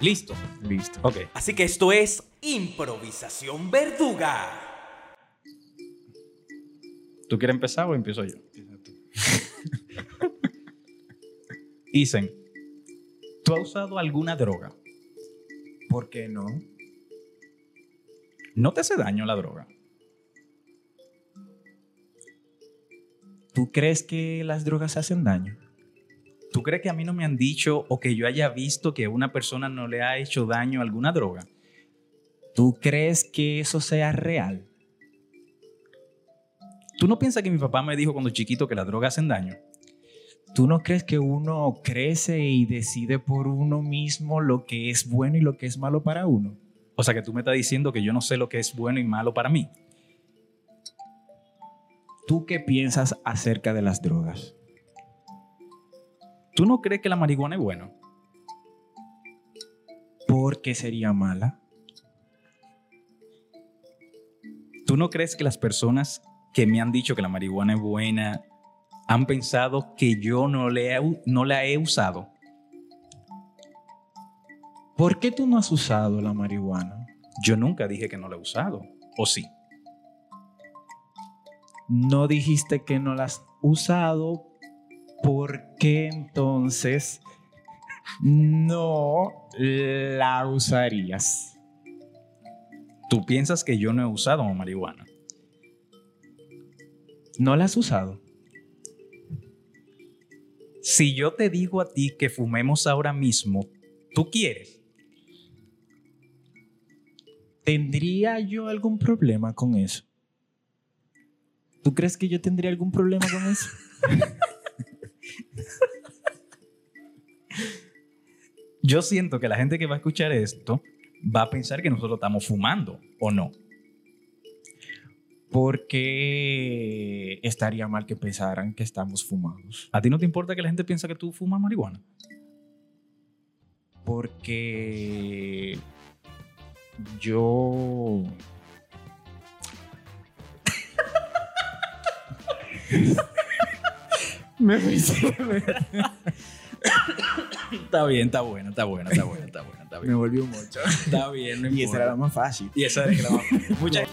Listo. Listo. Ok. Así que esto es improvisación verduga. ¿Tú quieres empezar o empiezo yo? Isen, ¿tú has usado alguna droga? ¿Por qué no? ¿No te hace daño la droga? ¿Tú crees que las drogas hacen daño? ¿Tú crees que a mí no me han dicho o que yo haya visto que una persona no le ha hecho daño a alguna droga? ¿Tú crees que eso sea real? ¿Tú no piensas que mi papá me dijo cuando chiquito que las drogas hacen daño? ¿Tú no crees que uno crece y decide por uno mismo lo que es bueno y lo que es malo para uno? O sea que tú me estás diciendo que yo no sé lo que es bueno y malo para mí. ¿Tú qué piensas acerca de las drogas? ¿Tú no crees que la marihuana es buena? ¿Por qué sería mala? ¿Tú no crees que las personas que me han dicho que la marihuana es buena han pensado que yo no, no la he usado? ¿Por qué tú no has usado la marihuana? Yo nunca dije que no la he usado. ¿O sí? No dijiste que no la has usado. ¿Por qué entonces no la usarías? ¿Tú piensas que yo no he usado marihuana? ¿No la has usado? Si yo te digo a ti que fumemos ahora mismo, ¿tú quieres? ¿Tendría yo algún problema con eso? ¿Tú crees que yo tendría algún problema con eso? Yo siento que la gente que va a escuchar esto va a pensar que nosotros estamos fumando, ¿o no? Porque estaría mal que pensaran que estamos fumados. ¿A ti no te importa que la gente piensa que tú fumas marihuana? Porque yo me fui. Está bien, está bueno, está bueno, está bueno, está bueno, está Me bien. volvió mucho. Está bien, no Y esa era la más fácil. Y esa era la más... Muchas